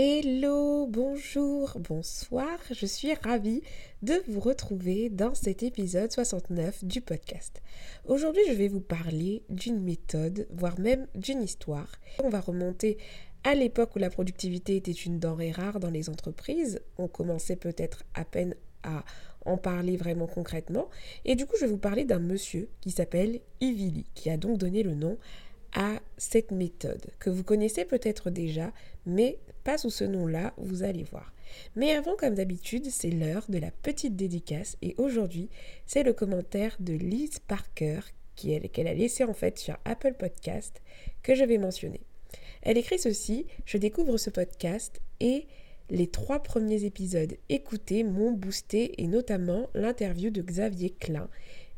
Hello, bonjour, bonsoir, je suis ravie de vous retrouver dans cet épisode 69 du podcast. Aujourd'hui, je vais vous parler d'une méthode, voire même d'une histoire. On va remonter à l'époque où la productivité était une denrée rare dans les entreprises. On commençait peut-être à peine à en parler vraiment concrètement. Et du coup, je vais vous parler d'un monsieur qui s'appelle Ivili, qui a donc donné le nom à cette méthode que vous connaissez peut-être déjà, mais pas sous ce nom-là, vous allez voir. Mais avant, comme d'habitude, c'est l'heure de la petite dédicace et aujourd'hui, c'est le commentaire de Liz Parker qu'elle a laissé en fait sur Apple Podcast que je vais mentionner. Elle écrit ceci, je découvre ce podcast et les trois premiers épisodes écoutés m'ont boosté et notamment l'interview de Xavier Klein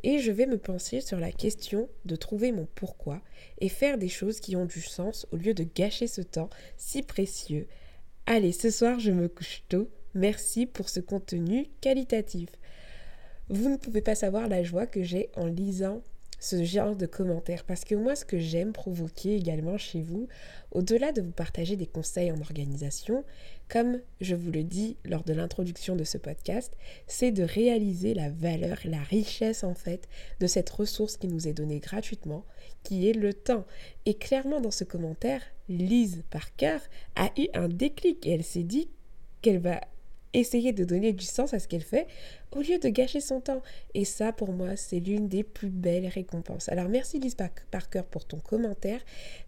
et je vais me pencher sur la question de trouver mon pourquoi et faire des choses qui ont du sens au lieu de gâcher ce temps si précieux. Allez, ce soir je me couche tôt. Merci pour ce contenu qualitatif. Vous ne pouvez pas savoir la joie que j'ai en lisant ce genre de commentaires. Parce que moi, ce que j'aime provoquer également chez vous, au-delà de vous partager des conseils en organisation, comme je vous le dis lors de l'introduction de ce podcast, c'est de réaliser la valeur, la richesse en fait de cette ressource qui nous est donnée gratuitement, qui est le temps. Et clairement dans ce commentaire, Lise Parker a eu un déclic et elle s'est dit qu'elle va essayer de donner du sens à ce qu'elle fait au lieu de gâcher son temps. Et ça, pour moi, c'est l'une des plus belles récompenses. Alors, merci Lise Parker pour ton commentaire.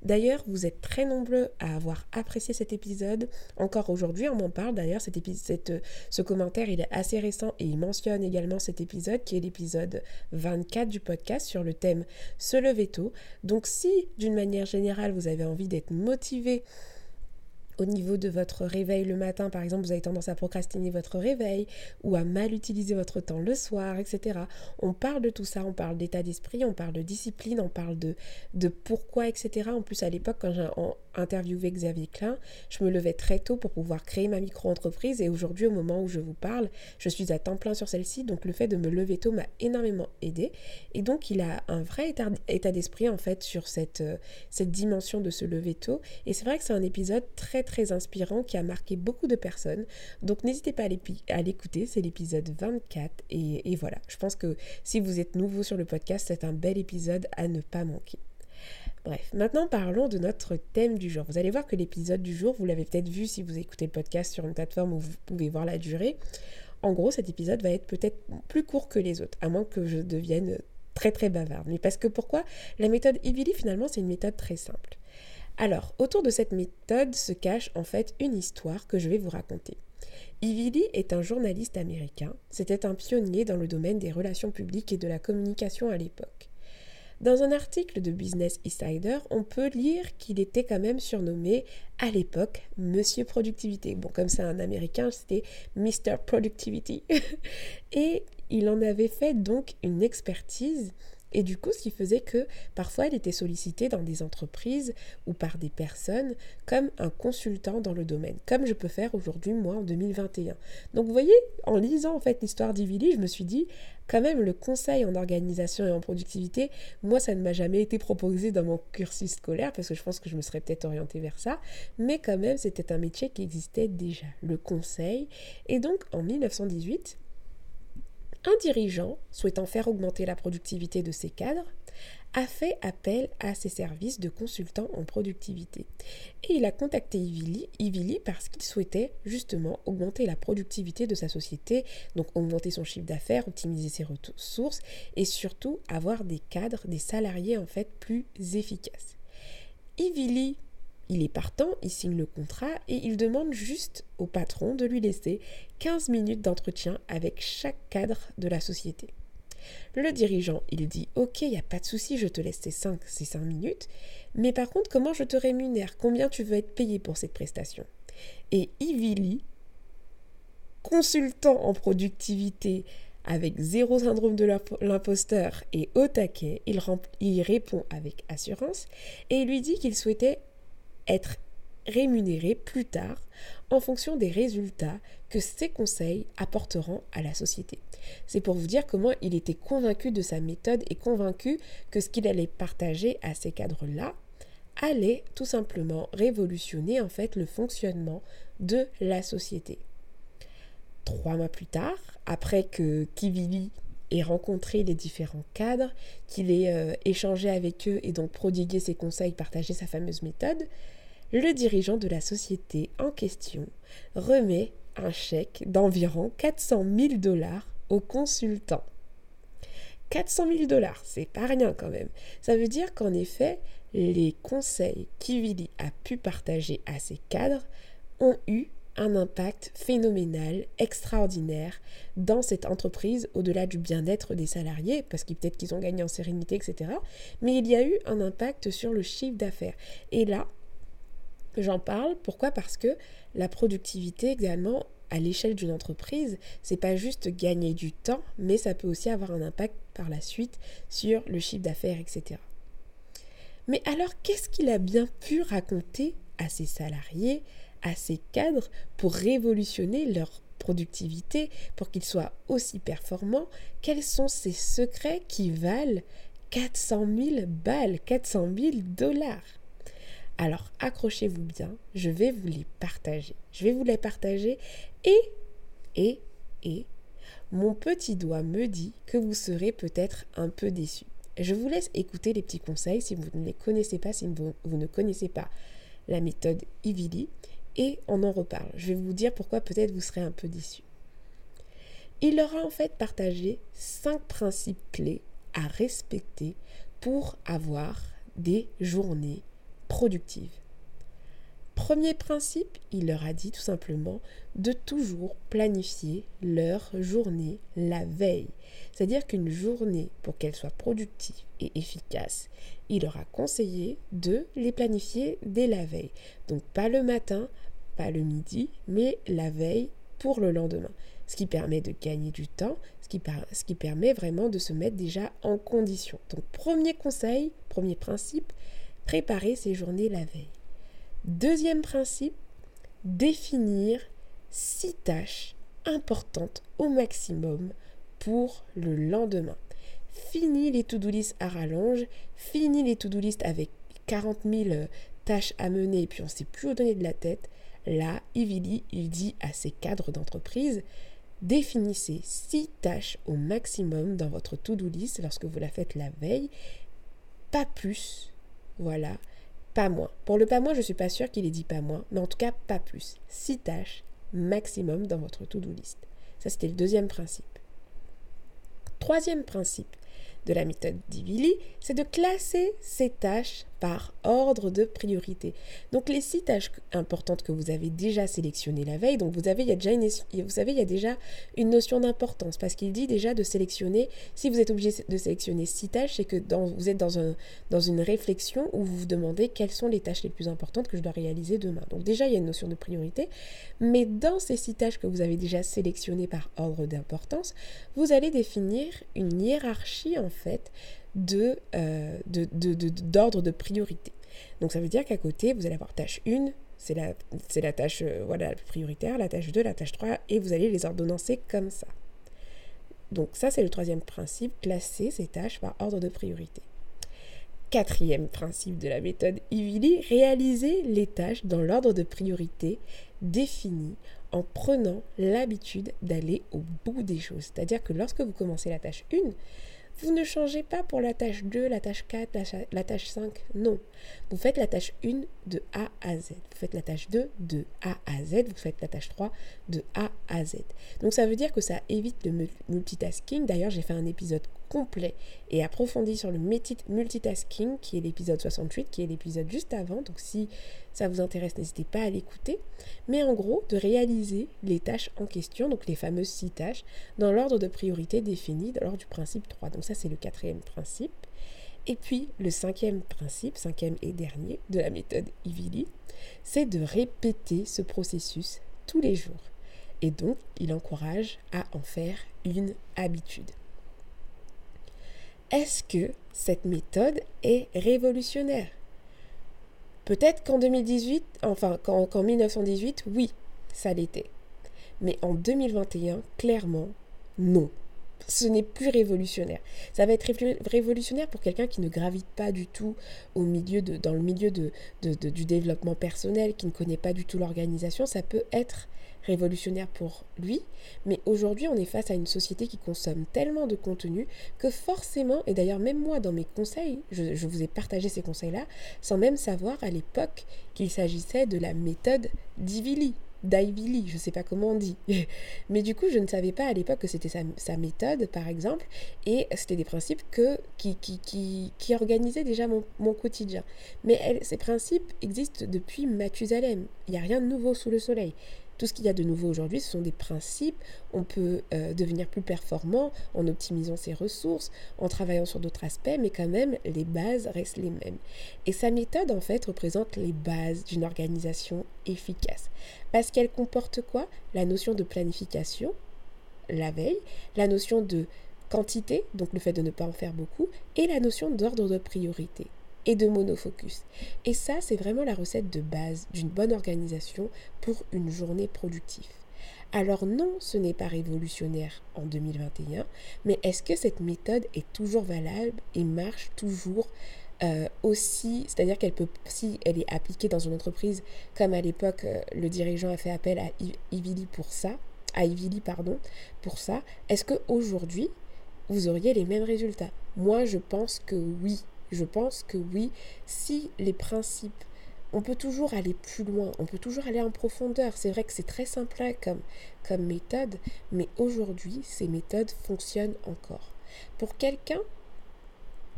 D'ailleurs, vous êtes très nombreux à avoir apprécié cet épisode. Encore aujourd'hui, on m'en parle. D'ailleurs, cet épisode, ce commentaire, il est assez récent et il mentionne également cet épisode qui est l'épisode 24 du podcast sur le thème Se lever tôt. Donc, si d'une manière générale, vous avez envie d'être motivé, au niveau de votre réveil le matin, par exemple, vous avez tendance à procrastiner votre réveil ou à mal utiliser votre temps le soir, etc. On parle de tout ça, on parle d'état d'esprit, on parle de discipline, on parle de, de pourquoi, etc. En plus, à l'époque, quand j'ai interviewé Xavier Klein, je me levais très tôt pour pouvoir créer ma micro-entreprise et aujourd'hui, au moment où je vous parle, je suis à temps plein sur celle-ci. Donc, le fait de me lever tôt m'a énormément aidé. Et donc, il a un vrai état, d'esprit, en fait, sur cette, cette dimension de se lever tôt. Et c'est vrai que c'est un épisode très très inspirant qui a marqué beaucoup de personnes. Donc n'hésitez pas à l'écouter, c'est l'épisode 24 et, et voilà, je pense que si vous êtes nouveau sur le podcast, c'est un bel épisode à ne pas manquer. Bref, maintenant parlons de notre thème du jour. Vous allez voir que l'épisode du jour, vous l'avez peut-être vu si vous écoutez le podcast sur une plateforme où vous pouvez voir la durée. En gros, cet épisode va être peut-être plus court que les autres, à moins que je devienne très très bavarde. Mais parce que pourquoi La méthode Ibili, finalement, c'est une méthode très simple. Alors, autour de cette méthode se cache en fait une histoire que je vais vous raconter. Ivili est un journaliste américain, c'était un pionnier dans le domaine des relations publiques et de la communication à l'époque. Dans un article de Business Insider, on peut lire qu'il était quand même surnommé à l'époque Monsieur Productivité. Bon, comme c'est un américain, c'était Mr. Productivity. et il en avait fait donc une expertise et du coup, ce qui faisait que parfois elle était sollicitée dans des entreprises ou par des personnes comme un consultant dans le domaine, comme je peux faire aujourd'hui moi en 2021. Donc vous voyez, en lisant en fait l'histoire d'Ivili, je me suis dit quand même le conseil en organisation et en productivité, moi ça ne m'a jamais été proposé dans mon cursus scolaire parce que je pense que je me serais peut-être orientée vers ça, mais quand même c'était un métier qui existait déjà, le conseil. Et donc en 1918, un dirigeant, souhaitant faire augmenter la productivité de ses cadres, a fait appel à ses services de consultant en productivité. Et il a contacté Ivili, parce qu'il souhaitait justement augmenter la productivité de sa société, donc augmenter son chiffre d'affaires, optimiser ses ressources et surtout avoir des cadres, des salariés en fait plus efficaces. Ivili il est partant, il signe le contrat et il demande juste au patron de lui laisser 15 minutes d'entretien avec chaque cadre de la société. Le dirigeant, il dit Ok, il n'y a pas de souci, je te laisse ces 5, ces 5 minutes, mais par contre, comment je te rémunère? Combien tu veux être payé pour cette prestation? Et Ivili consultant en productivité avec zéro syndrome de l'imposteur et au taquet, il, il répond avec assurance et il lui dit qu'il souhaitait être rémunéré plus tard en fonction des résultats que ses conseils apporteront à la société. C'est pour vous dire comment il était convaincu de sa méthode et convaincu que ce qu'il allait partager à ces cadres-là allait tout simplement révolutionner en fait le fonctionnement de la société. Trois mois plus tard, après que Kivili ait rencontré les différents cadres, qu'il ait euh, échangé avec eux et donc prodigué ses conseils, partagé sa fameuse méthode, le dirigeant de la société en question remet un chèque d'environ 400 000 dollars au consultant. 400 000 dollars, c'est pas rien quand même. Ça veut dire qu'en effet, les conseils qu'Ivili a pu partager à ses cadres ont eu un impact phénoménal, extraordinaire dans cette entreprise, au-delà du bien-être des salariés, parce qu'ils peut-être qu'ils ont gagné en sérénité, etc. Mais il y a eu un impact sur le chiffre d'affaires. Et là, J'en parle, pourquoi? Parce que la productivité également à l'échelle d'une entreprise, c'est pas juste gagner du temps, mais ça peut aussi avoir un impact par la suite sur le chiffre d'affaires, etc. Mais alors, qu'est-ce qu'il a bien pu raconter à ses salariés, à ses cadres, pour révolutionner leur productivité, pour qu'ils soient aussi performants Quels sont ces secrets qui valent 400 000 balles, 400 000 dollars? Alors accrochez-vous bien, je vais vous les partager. Je vais vous les partager et, et, et, mon petit doigt me dit que vous serez peut-être un peu déçus. Je vous laisse écouter les petits conseils si vous ne les connaissez pas, si vous, ne connaissez pas la méthode Ivili, et on en reparle. Je vais vous dire pourquoi peut-être vous serez un peu déçus. Il leur a en fait partagé cinq principes clés à respecter pour avoir des journées productive. Premier principe, il leur a dit tout simplement de toujours planifier leur journée la veille. C'est-à-dire qu'une journée, pour qu'elle soit productive et efficace, il leur a conseillé de les planifier dès la veille. Donc pas le matin, pas le midi, mais la veille pour le lendemain. Ce qui permet de gagner du temps, ce qui, permet vraiment de se mettre déjà en condition. Donc premier conseil, premier principe, préparer ses journées la veille. Deuxième principe, définir six tâches importantes au maximum pour le lendemain. Fini les to-do list à rallonge, fini les to-do list avec 40 000 euh, tâches à mener et puis on ne sait plus où donner de la tête. Là, Ivili, il dit à ses cadres d'entreprise, définissez six tâches au maximum dans votre to-do list lorsque vous la faites la veille, pas plus, voilà, pas moins. Pour le pas moins, je ne suis pas sûre qu'il ait dit pas moins, mais en tout cas pas plus. Six tâches maximum dans votre to-do list. Ça, c'était le deuxième principe. Troisième principe, de la méthode Divili, c'est de classer ces tâches par ordre de priorité. Donc les six tâches importantes que vous avez déjà sélectionnées la veille, donc vous avez, il y déjà une, vous savez, il y déjà une notion d'importance parce qu'il dit déjà de sélectionner, si vous êtes obligé de sélectionner six tâches, c'est que vous êtes dans, dans une réflexion où vous vous demandez quelles sont les tâches les plus importantes que je dois réaliser demain. Donc déjà, il y a une notion de priorité, mais dans ces six tâches que vous avez déjà sélectionnées par ordre d'importance, vous allez définir une hiérarchie en fait euh, de, d'ordre de, priorité. Donc ça veut dire qu'à côté, vous allez avoir tâche 1, c'est la, c'est la tâche euh, voilà, prioritaire, la tâche 2, la tâche 3, et vous allez les ordonnancer comme ça. Donc ça, c'est le troisième principe, classer ces tâches par ordre de priorité. Quatrième principe de la méthode Ivili, réaliser les tâches dans l'ordre de priorité défini en prenant l'habitude d'aller au bout des choses. C'est-à-dire que lorsque vous commencez la tâche 1, vous ne changez pas pour la tâche 2, la tâche 4, la, tâche 5. Non. Vous faites la tâche 1 de A à Z. Vous faites la tâche 2 de A à Z. Vous faites la tâche 3 de A à Z. Donc ça veut dire que ça évite le multitasking. D'ailleurs, j'ai fait un épisode complet et approfondi sur le multitasking, qui est l'épisode 68, qui est l'épisode juste avant. Donc si ça vous intéresse, n'hésitez pas à l'écouter. Mais en gros, de réaliser les tâches en question, donc les fameuses six tâches, dans l'ordre de priorité défini lors du principe 3. Donc ça, c'est le quatrième principe. Et puis, le cinquième principe, cinquième et dernier de la méthode Ivili, c'est de répéter ce processus tous les jours. Et donc, il encourage à en faire une habitude. Est-ce que cette méthode est révolutionnaire? Peut-être qu'en 2018, enfin qu'en 1918, oui, ça l'était. Mais en 2021, clairement, non ce n'est plus révolutionnaire. Ça va être révolutionnaire pour quelqu'un qui ne gravite pas du tout au milieu de, dans le milieu de, du développement personnel, qui ne connaît pas du tout l'organisation. Ça peut être révolutionnaire pour lui, mais aujourd'hui on est face à une société qui consomme tellement de contenu que forcément, et d'ailleurs même moi dans mes conseils, je, vous ai partagé ces conseils-là, sans même savoir à l'époque qu'il s'agissait de la méthode d'Ivili d'Ivy je ne sais pas comment on dit. Mais du coup, je ne savais pas à l'époque que c'était sa, méthode, par exemple, et c'était des principes que, qui, qui, qui, qui organisaient déjà mon, mon quotidien. Mais ces principes existent depuis Mathusalem. Il n'y a rien de nouveau sous le soleil. Tout ce qu'il y a de nouveau aujourd'hui, ce sont des principes. On peut euh, devenir plus performant en optimisant ses ressources, en travaillant sur d'autres aspects, mais quand même, les bases restent les mêmes. Et sa méthode, en fait, représente les bases d'une organisation efficace. Parce qu'elle comporte quoi? La notion de planification, la veille, la notion de quantité, donc le fait de ne pas en faire beaucoup, et la notion d'ordre de priorité et de monofocus. Et ça, c'est vraiment la recette de base d'une bonne organisation pour une journée productive. Alors non, ce n'est pas révolutionnaire en 2021, mais est-ce que cette méthode est toujours valable et marche toujours euh, aussi, c'est-à-dire qu'elle peut, si elle est appliquée dans une entreprise, comme à l'époque euh, le dirigeant a fait appel à Ivili pour ça, à Ivili pardon, pour ça, est-ce que aujourd'hui vous auriez les mêmes résultats? Moi, je pense que oui. Je pense que oui, si les principes, on peut toujours aller plus loin, on peut toujours aller en profondeur. C'est vrai que c'est très simple comme, comme méthode, mais aujourd'hui, ces méthodes fonctionnent encore. Pour quelqu'un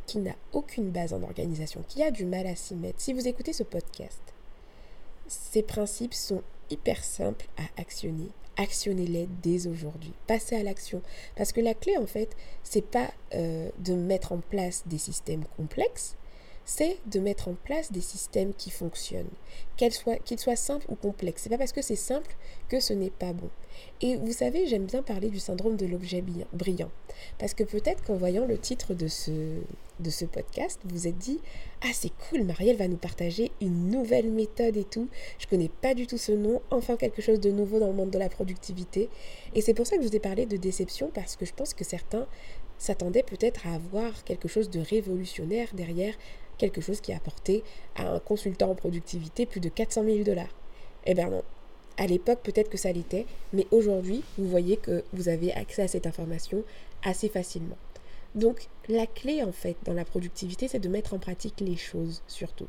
qui n'a aucune base en organisation, qui a du mal à s'y mettre, si vous écoutez ce podcast, ces principes sont hyper simples à actionner actionnez-les dès aujourd'hui. Passez à l'action. Parce que la clé, en fait, c'est pas euh, de mettre en place des systèmes complexes, c'est de mettre en place des systèmes qui fonctionnent, qu'ils soient, simples ou complexes. C'est pas parce que c'est simple que ce n'est pas bon. Et vous savez, j'aime bien parler du syndrome de l'objet brillant. Parce que peut-être qu'en voyant le titre de ce, podcast, vous vous êtes dit Ah, c'est cool, Marielle va nous partager une nouvelle méthode et tout. Je connais pas du tout ce nom, enfin quelque chose de nouveau dans le monde de la productivité. Et c'est pour ça que je vous ai parlé de déception, parce que je pense que certains s'attendaient peut-être à avoir quelque chose de révolutionnaire derrière quelque chose qui a apporté à un consultant en productivité plus de 400 000 dollars. Eh bien non. À l'époque, peut-être que ça l'était, mais aujourd'hui, vous voyez que vous avez accès à cette information assez facilement. Donc, la clé, en fait, dans la productivité, c'est de mettre en pratique les choses, surtout.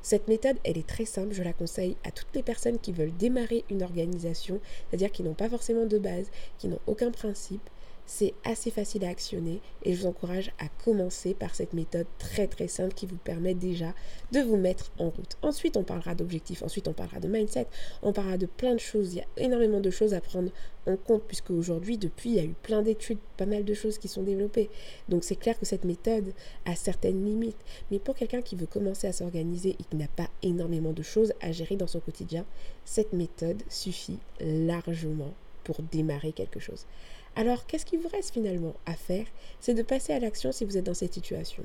Cette méthode, elle est très simple, je la conseille à toutes les personnes qui veulent démarrer une organisation, c'est-à-dire qui n'ont pas forcément de base, qui n'ont aucun principe, c'est assez facile à actionner et je vous encourage à commencer par cette méthode très très simple qui vous permet déjà de vous mettre en route. Ensuite, on parlera d'objectifs, ensuite on parlera de mindset, on parlera de plein de choses. Il y a énormément de choses à prendre en compte puisque aujourd'hui, depuis, il y a eu plein d'études, pas mal de choses qui sont développées. Donc c'est clair que cette méthode a certaines limites. Mais pour quelqu'un qui veut commencer à s'organiser et qui n'a pas énormément de choses à gérer dans son quotidien, cette méthode suffit largement démarrer quelque chose. Alors, qu'est-ce qui vous reste finalement à faire? C'est de passer à l'action si vous êtes dans cette situation.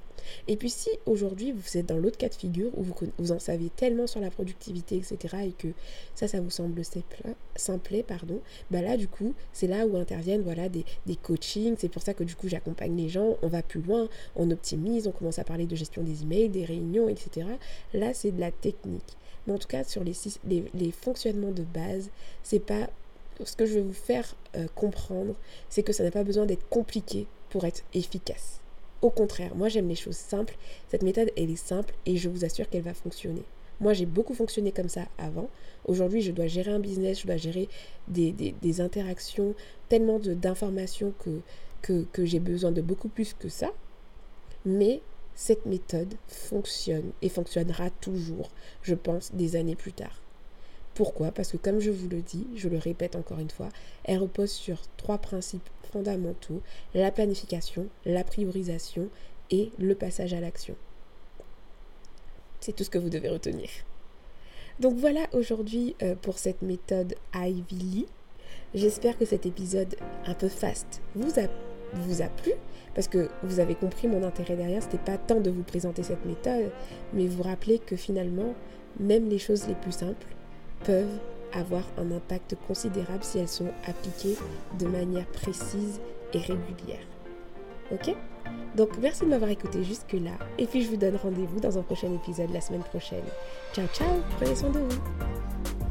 Et puis, si aujourd'hui vous êtes dans l'autre cas de figure où vous, vous, en savez tellement sur la productivité, etc., et que ça, ça vous semble simple, pardon, bah là, du coup, c'est là où interviennent voilà, des, coachings. C'est pour ça que du coup, j'accompagne les gens, on va plus loin, on optimise, on commence à parler de gestion des emails, des réunions, etc. Là, c'est de la technique. Mais en tout cas, sur les, les, les fonctionnements de base, c'est pas ce que je vais vous faire euh, comprendre, c'est que ça n'a pas besoin d'être compliqué pour être efficace. Au contraire, moi j'aime les choses simples. Cette méthode, elle est simple et je vous assure qu'elle va fonctionner. Moi, j'ai beaucoup fonctionné comme ça avant. Aujourd'hui, je dois gérer un business, je dois gérer des, interactions, tellement d'informations que j'ai besoin de beaucoup plus que ça. Mais cette méthode fonctionne et fonctionnera toujours, je pense, des années plus tard. Pourquoi? Parce que comme je vous le dis, je le répète encore une fois, elle repose sur trois principes fondamentaux, la planification, la priorisation et le passage à l'action. C'est tout ce que vous devez retenir. Donc voilà aujourd'hui euh, pour cette méthode Ivy Lee. J'espère que cet épisode un peu fast vous a, vous a plu parce que vous avez compris mon intérêt derrière, c'était pas tant de vous présenter cette méthode, mais vous rappeler que finalement, même les choses les plus simples peuvent avoir un impact considérable si elles sont appliquées de manière précise et régulière. Ok? Donc merci de m'avoir écouté jusque-là, et puis je vous donne rendez-vous dans un prochain épisode la semaine prochaine. Ciao ciao, prenez soin de vous